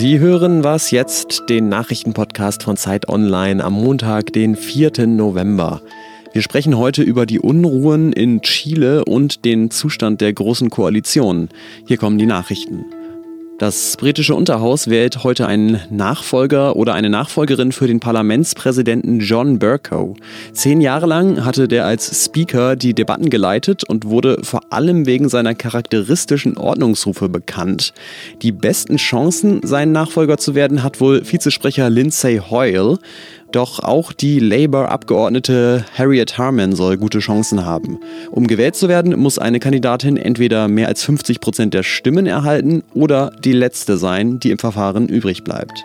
Sie hören was jetzt, den Nachrichtenpodcast von Zeit Online am Montag, den 4. November. Wir sprechen heute über die Unruhen in Chile und den Zustand der Großen Koalition. Hier kommen die Nachrichten. Das britische Unterhaus wählt heute einen Nachfolger oder eine Nachfolgerin für den Parlamentspräsidenten John Bercow. Zehn Jahre lang hatte der als Speaker die Debatten geleitet und wurde vor allem wegen seiner charakteristischen Ordnungsrufe bekannt. Die besten Chancen, sein Nachfolger zu werden, hat wohl Vizesprecher Lindsay Hoyle. Doch auch die Labour-Abgeordnete Harriet Harman soll gute Chancen haben. Um gewählt zu werden, muss eine Kandidatin entweder mehr als 50 Prozent der Stimmen erhalten oder die letzte sein, die im Verfahren übrig bleibt.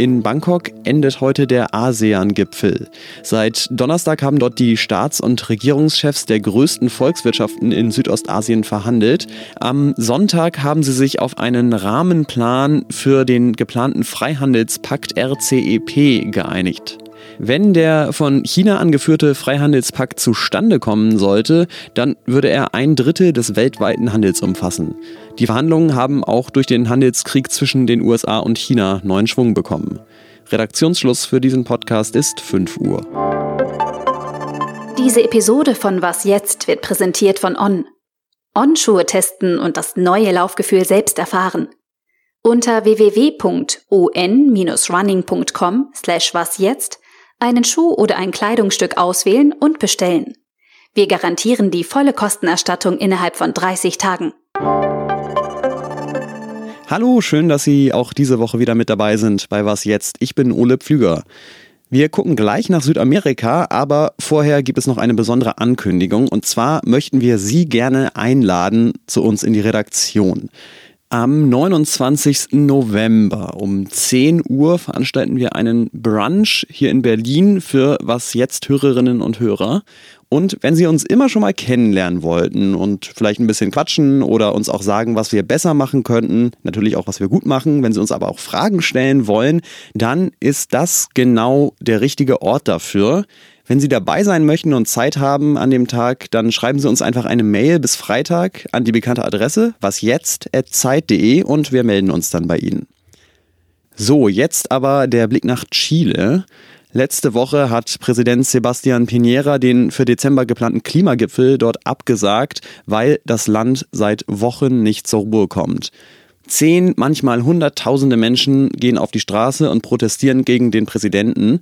In Bangkok endet heute der ASEAN-Gipfel. Seit Donnerstag haben dort die Staats- und Regierungschefs der größten Volkswirtschaften in Südostasien verhandelt. Am Sonntag haben sie sich auf einen Rahmenplan für den geplanten Freihandelspakt RCEP geeinigt. Wenn der von China angeführte Freihandelspakt zustande kommen sollte, dann würde er ein Drittel des weltweiten Handels umfassen. Die Verhandlungen haben auch durch den Handelskrieg zwischen den USA und China neuen Schwung bekommen. Redaktionsschluss für diesen Podcast ist 5 Uhr. Diese Episode von Was jetzt wird präsentiert von On. On-Schuhe testen und das neue Laufgefühl selbst erfahren. Unter www.on-running.com slash was jetzt einen Schuh oder ein Kleidungsstück auswählen und bestellen. Wir garantieren die volle Kostenerstattung innerhalb von 30 Tagen. Hallo, schön, dass Sie auch diese Woche wieder mit dabei sind bei Was jetzt? Ich bin Ole Pflüger. Wir gucken gleich nach Südamerika, aber vorher gibt es noch eine besondere Ankündigung. Und zwar möchten wir Sie gerne einladen zu uns in die Redaktion. Am 29. November um 10 Uhr veranstalten wir einen Brunch hier in Berlin für was jetzt Hörerinnen und Hörer. Und wenn Sie uns immer schon mal kennenlernen wollten und vielleicht ein bisschen quatschen oder uns auch sagen, was wir besser machen könnten, natürlich auch, was wir gut machen, wenn Sie uns aber auch Fragen stellen wollen, dann ist das genau der richtige Ort dafür. Wenn Sie dabei sein möchten und Zeit haben an dem Tag, dann schreiben Sie uns einfach eine Mail bis Freitag an die bekannte Adresse wasjetzt.zeit.de und wir melden uns dann bei Ihnen. So, jetzt aber der Blick nach Chile. Letzte Woche hat Präsident Sebastian Piñera den für Dezember geplanten Klimagipfel dort abgesagt, weil das Land seit Wochen nicht zur Ruhe kommt. Zehn, manchmal hunderttausende Menschen gehen auf die Straße und protestieren gegen den Präsidenten.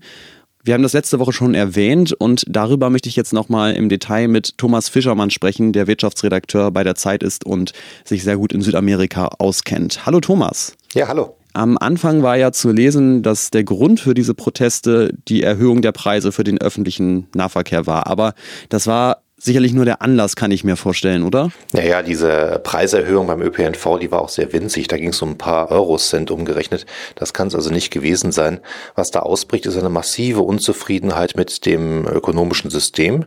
Wir haben das letzte Woche schon erwähnt und darüber möchte ich jetzt nochmal im Detail mit Thomas Fischermann sprechen, der Wirtschaftsredakteur bei der Zeit ist und sich sehr gut in Südamerika auskennt. Hallo Thomas. Ja, hallo. Am Anfang war ja zu lesen, dass der Grund für diese Proteste die Erhöhung der Preise für den öffentlichen Nahverkehr war. Aber das war sicherlich nur der Anlass, kann ich mir vorstellen, oder? Naja, diese Preiserhöhung beim ÖPNV, die war auch sehr winzig. Da ging es um ein paar Eurocent umgerechnet. Das kann es also nicht gewesen sein. Was da ausbricht, ist eine massive Unzufriedenheit mit dem ökonomischen System.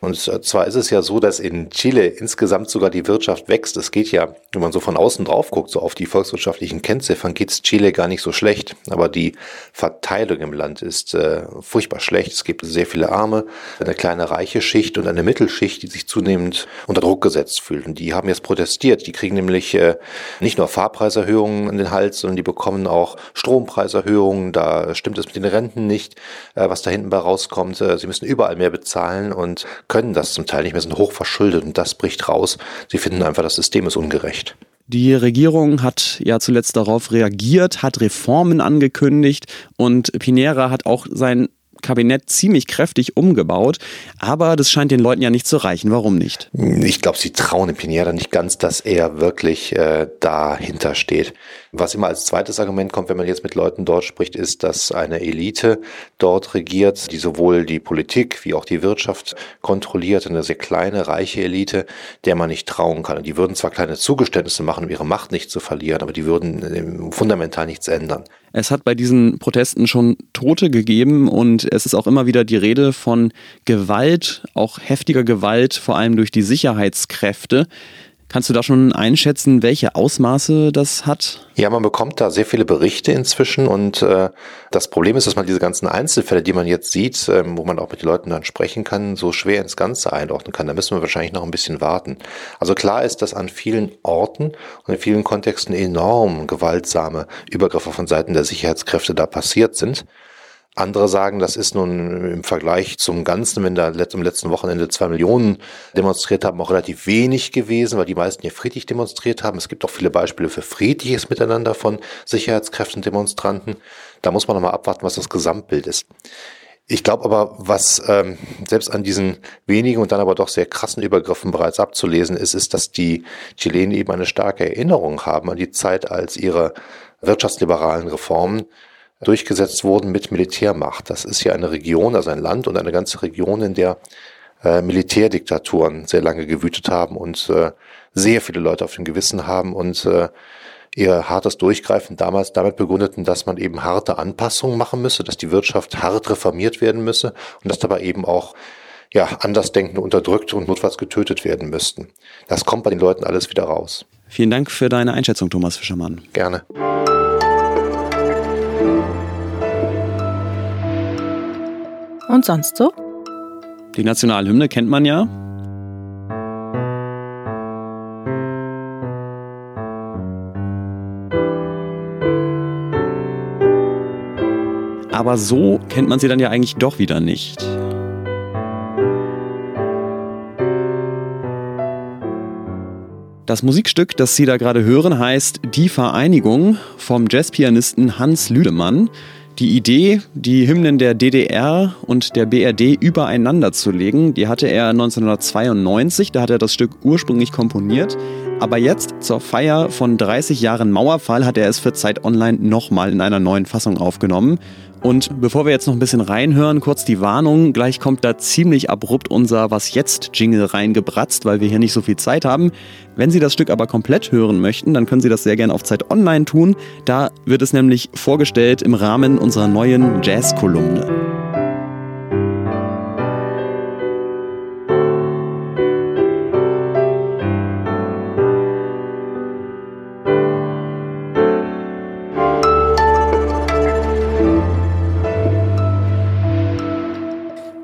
Und zwar ist es ja so, dass in Chile insgesamt sogar die Wirtschaft wächst. Es geht ja, wenn man so von außen drauf guckt, so auf die volkswirtschaftlichen Kennziffern, geht es Chile gar nicht so schlecht. Aber die Verteilung im Land ist äh, furchtbar schlecht. Es gibt sehr viele Arme, eine kleine reiche Schicht und eine Mittelschicht, die sich zunehmend unter Druck gesetzt fühlt. Und die haben jetzt protestiert. Die kriegen nämlich äh, nicht nur Fahrpreiserhöhungen in den Hals, sondern die bekommen auch Strompreiserhöhungen. Da stimmt es mit den Renten nicht, äh, was da hinten bei rauskommt. Äh, sie müssen überall mehr bezahlen und können das zum Teil nicht mehr, sind hoch verschuldet und das bricht raus. Sie finden einfach, das System ist ungerecht. Die Regierung hat ja zuletzt darauf reagiert, hat Reformen angekündigt und Pinera hat auch sein Kabinett ziemlich kräftig umgebaut, aber das scheint den Leuten ja nicht zu reichen. Warum nicht? Ich glaube, sie trauen dem Pinera nicht ganz, dass er wirklich äh, dahinter steht. Was immer als zweites Argument kommt, wenn man jetzt mit Leuten dort spricht, ist, dass eine Elite dort regiert, die sowohl die Politik wie auch die Wirtschaft kontrolliert, eine sehr kleine, reiche Elite, der man nicht trauen kann. Und die würden zwar kleine Zugeständnisse machen, um ihre Macht nicht zu verlieren, aber die würden fundamental nichts ändern. Es hat bei diesen Protesten schon Tote gegeben und es ist auch immer wieder die Rede von Gewalt, auch heftiger Gewalt, vor allem durch die Sicherheitskräfte. Kannst du da schon einschätzen, welche Ausmaße das hat? Ja, man bekommt da sehr viele Berichte inzwischen und äh, das Problem ist, dass man diese ganzen Einzelfälle, die man jetzt sieht, äh, wo man auch mit den Leuten dann sprechen kann, so schwer ins Ganze einordnen kann. Da müssen wir wahrscheinlich noch ein bisschen warten. Also klar ist, dass an vielen Orten und in vielen Kontexten enorm gewaltsame Übergriffe von Seiten der Sicherheitskräfte da passiert sind. Andere sagen, das ist nun im Vergleich zum Ganzen, wenn da am letzten Wochenende zwei Millionen demonstriert haben, auch relativ wenig gewesen, weil die meisten hier friedlich demonstriert haben. Es gibt auch viele Beispiele für friedliches Miteinander von Sicherheitskräften und Demonstranten. Da muss man nochmal abwarten, was das Gesamtbild ist. Ich glaube aber, was ähm, selbst an diesen wenigen und dann aber doch sehr krassen Übergriffen bereits abzulesen ist, ist, dass die Chilenen eben eine starke Erinnerung haben an die Zeit, als ihre wirtschaftsliberalen Reformen durchgesetzt wurden mit Militärmacht. Das ist ja eine Region, also ein Land und eine ganze Region, in der äh, Militärdiktaturen sehr lange gewütet haben und äh, sehr viele Leute auf dem Gewissen haben und äh, ihr hartes Durchgreifen damals damit begründeten, dass man eben harte Anpassungen machen müsse, dass die Wirtschaft hart reformiert werden müsse und dass dabei eben auch ja, Andersdenkende unterdrückt und notfalls getötet werden müssten. Das kommt bei den Leuten alles wieder raus. Vielen Dank für deine Einschätzung, Thomas Fischermann. Gerne. Und sonst so? Die Nationalhymne kennt man ja. Aber so kennt man sie dann ja eigentlich doch wieder nicht. Das Musikstück, das Sie da gerade hören, heißt Die Vereinigung vom Jazzpianisten Hans Lüdemann. Die Idee, die Hymnen der DDR und der BRD übereinander zu legen, die hatte er 1992, da hat er das Stück ursprünglich komponiert. Aber jetzt, zur Feier von 30 Jahren Mauerfall, hat er es für Zeit Online nochmal in einer neuen Fassung aufgenommen. Und bevor wir jetzt noch ein bisschen reinhören, kurz die Warnung. Gleich kommt da ziemlich abrupt unser Was jetzt Jingle reingebratzt, weil wir hier nicht so viel Zeit haben. Wenn Sie das Stück aber komplett hören möchten, dann können Sie das sehr gerne auf Zeit Online tun. Da wird es nämlich vorgestellt im Rahmen unserer neuen Jazz-Kolumne.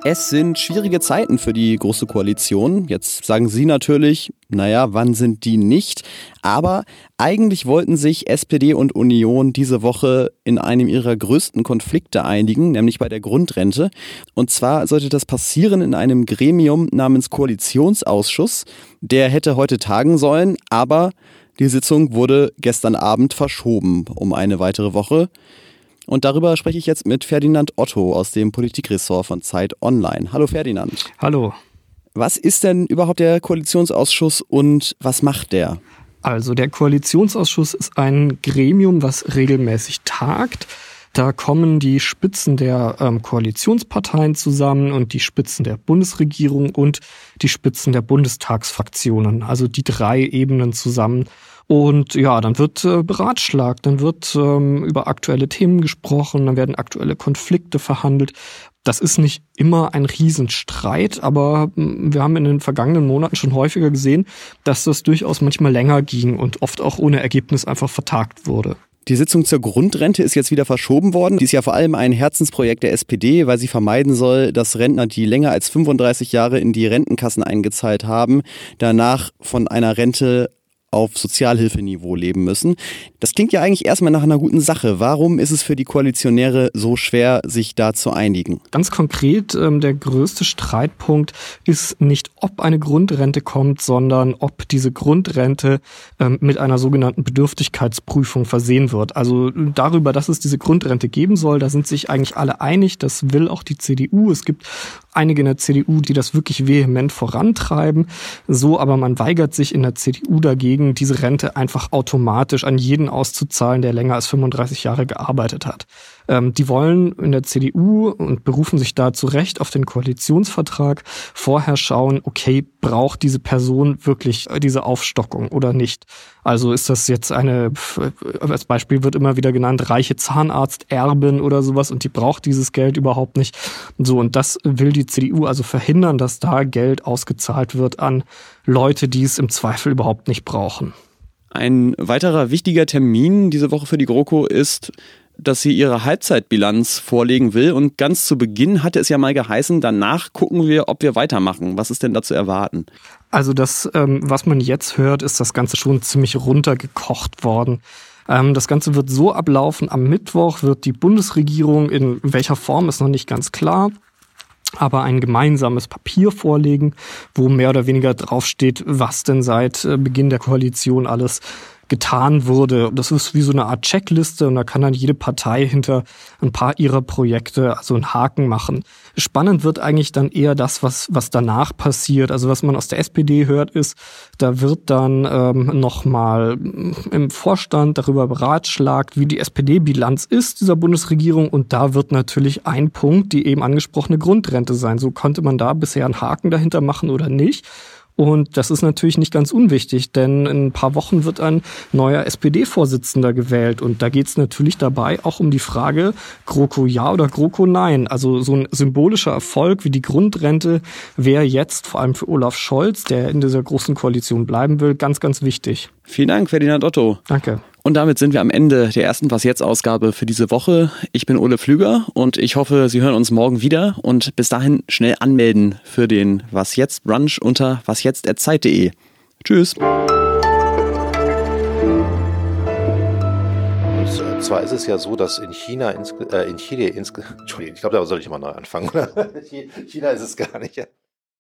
Es sind schwierige Zeiten für die Große Koalition. Jetzt sagen Sie natürlich, naja, wann sind die nicht? Aber eigentlich wollten sich SPD und Union diese Woche in einem ihrer größten Konflikte einigen, nämlich bei der Grundrente. Und zwar sollte das passieren in einem Gremium namens Koalitionsausschuss. Der hätte heute tagen sollen, aber die Sitzung wurde gestern Abend verschoben um eine weitere Woche. Und darüber spreche ich jetzt mit Ferdinand Otto aus dem Politikressort von Zeit Online. Hallo Ferdinand. Hallo. Was ist denn überhaupt der Koalitionsausschuss und was macht der? Also der Koalitionsausschuss ist ein Gremium, was regelmäßig tagt. Da kommen die Spitzen der ähm, Koalitionsparteien zusammen und die Spitzen der Bundesregierung und die Spitzen der Bundestagsfraktionen. Also die drei Ebenen zusammen und ja, dann wird äh, beratschlagt, dann wird ähm, über aktuelle Themen gesprochen, dann werden aktuelle Konflikte verhandelt. Das ist nicht immer ein Riesenstreit, aber hm, wir haben in den vergangenen Monaten schon häufiger gesehen, dass das durchaus manchmal länger ging und oft auch ohne Ergebnis einfach vertagt wurde. Die Sitzung zur Grundrente ist jetzt wieder verschoben worden. Die ist ja vor allem ein Herzensprojekt der SPD, weil sie vermeiden soll, dass Rentner, die länger als 35 Jahre in die Rentenkassen eingezahlt haben, danach von einer Rente auf Sozialhilfeniveau leben müssen. Das klingt ja eigentlich erstmal nach einer guten Sache. Warum ist es für die Koalitionäre so schwer, sich da zu einigen? Ganz konkret, ähm, der größte Streitpunkt ist nicht, ob eine Grundrente kommt, sondern ob diese Grundrente ähm, mit einer sogenannten Bedürftigkeitsprüfung versehen wird. Also darüber, dass es diese Grundrente geben soll, da sind sich eigentlich alle einig. Das will auch die CDU. Es gibt einige in der CDU, die das wirklich vehement vorantreiben. So, aber man weigert sich in der CDU dagegen, diese Rente einfach automatisch an jeden auszuzahlen, der länger als 35 Jahre gearbeitet hat. Ähm, die wollen in der CDU und berufen sich da zu Recht auf den Koalitionsvertrag vorher schauen, okay, braucht diese Person wirklich diese Aufstockung oder nicht? Also ist das jetzt eine, als Beispiel wird immer wieder genannt, reiche Zahnarzterbin oder sowas und die braucht dieses Geld überhaupt nicht. So, und das will die die CDU also verhindern, dass da Geld ausgezahlt wird an Leute, die es im Zweifel überhaupt nicht brauchen. Ein weiterer wichtiger Termin diese Woche für die GroKo ist, dass sie ihre Halbzeitbilanz vorlegen will. Und ganz zu Beginn hatte es ja mal geheißen, danach gucken wir, ob wir weitermachen. Was ist denn da zu erwarten? Also das, ähm, was man jetzt hört, ist das Ganze schon ziemlich runtergekocht worden. Ähm, das Ganze wird so ablaufen. Am Mittwoch wird die Bundesregierung, in welcher Form ist noch nicht ganz klar, aber ein gemeinsames Papier vorlegen, wo mehr oder weniger draufsteht, was denn seit äh, Beginn der Koalition alles getan wurde. Das ist wie so eine Art Checkliste und da kann dann jede Partei hinter ein paar ihrer Projekte also einen Haken machen. Spannend wird eigentlich dann eher das, was, was danach passiert. Also was man aus der SPD hört, ist, da wird dann ähm, nochmal im Vorstand darüber beratschlagt, wie die SPD-Bilanz ist dieser Bundesregierung und da wird natürlich ein Punkt die eben angesprochene Grundrente sein. So konnte man da bisher einen Haken dahinter machen oder nicht. Und das ist natürlich nicht ganz unwichtig, denn in ein paar Wochen wird ein neuer SPD-Vorsitzender gewählt. Und da geht es natürlich dabei auch um die Frage, GroKo ja oder GroKo nein. Also so ein symbolischer Erfolg wie die Grundrente wäre jetzt vor allem für Olaf Scholz, der in dieser großen Koalition bleiben will, ganz, ganz wichtig. Vielen Dank, Ferdinand Otto. Danke. Und damit sind wir am Ende der ersten Was jetzt Ausgabe für diese Woche. Ich bin Ole Pflüger und ich hoffe, Sie hören uns morgen wieder und bis dahin schnell anmelden für den Was jetzt Brunch unter wasjetzt@zeit.de. Tschüss. Und äh, zwar ist es ja so, dass in China, ins, äh, in Chile, ins, Entschuldigung, ich glaube, da soll ich immer neu anfangen. China ist es gar nicht.